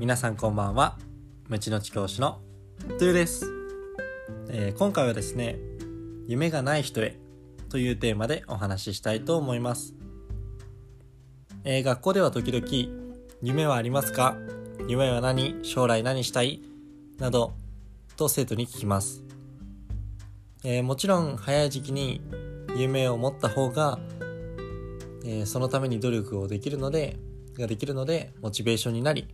皆さんこんばんは。無知の知教師のトゥーです、えー、今回はですね夢がない人へというテーマでお話ししたいと思います、えー、学校では時々夢はありますか？夢は何？将来何したい？などと生徒に聞きます、えー、もちろん早い時期に夢を持った方が、えそのために努力をできるのでができるのでモチベーションになり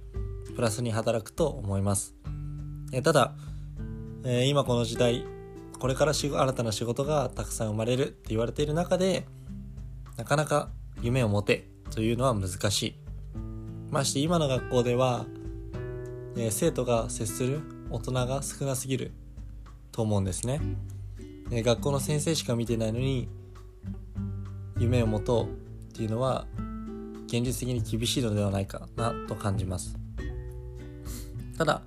プラスに働くと思います。えただ、えー、今この時代これから新たな仕事がたくさん生まれるって言われている中でなかなか夢を持てというのは難しい。まして今の学校では、えー、生徒が接する大人が少なすぎると思うんですね、えー、学校の先生しか見てないのに夢を持とうっていうのは現実的に厳しいのではないかなと感じます。ただ、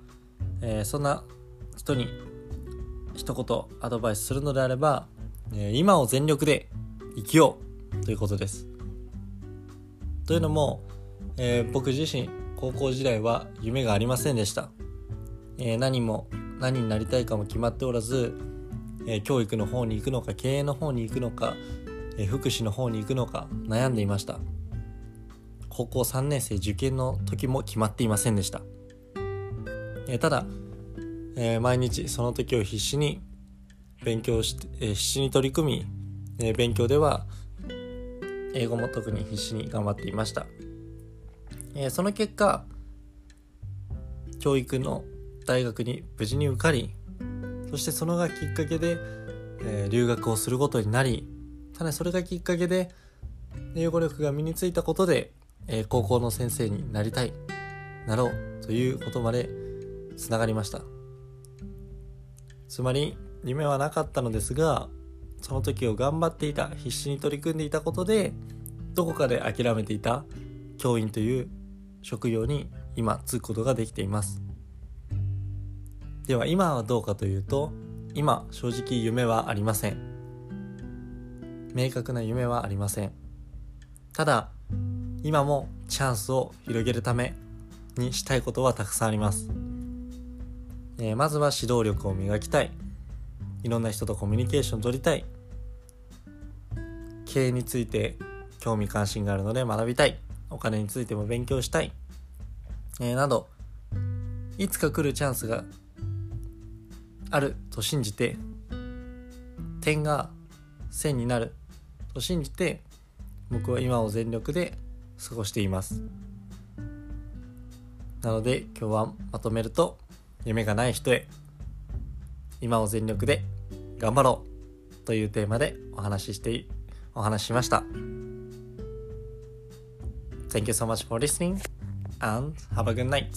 えー、そんな人に一言アドバイスするのであれば、えー、今を全力で生きようということです。というのも、えー、僕自身高校時代は夢がありませんでした、え何も何になりたいかも決まっておらず、え教育の方に行くのか経営の方に行くのか、え福祉の方に行くのか悩んでいました。高校3年生受験の時も決まっていませんでした、え、ただ、えー、毎日その時を必死に勉強して、えー、必死に取り組み、え勉強では英語も特に必死に頑張っていました、えその結果教育の大学に無事に受かりそしてそのがきっかけで、え留学をすることになりただそれがきっかけで英語力が身についたことでえ、高校の先生になりたい、なろうということまでつながりました。つまり、夢はなかったのですが、その時を頑張っていた、必死に取り組んでいたことで、どこかで諦めていた教員という職業に今就くことができています。では今はどうかというと、今正直夢はありません。明確な夢はありません。ただ、今もチャンスを広げるためにしたいことはたくさんあります、えー、まずは指導力を磨きたい。いろんな人とコミュニケーションを取りたい。経営について興味関心があるので学びたい。お金についても勉強したい、えー、などいつか来るチャンスがあると信じて点が線になると信じて僕は今を全力で過ごしています。なので今日はまとめると夢がない人へ今を全力で頑張ろうというテーマでお話ししてお話ししました Thank you so much for listening and have a good night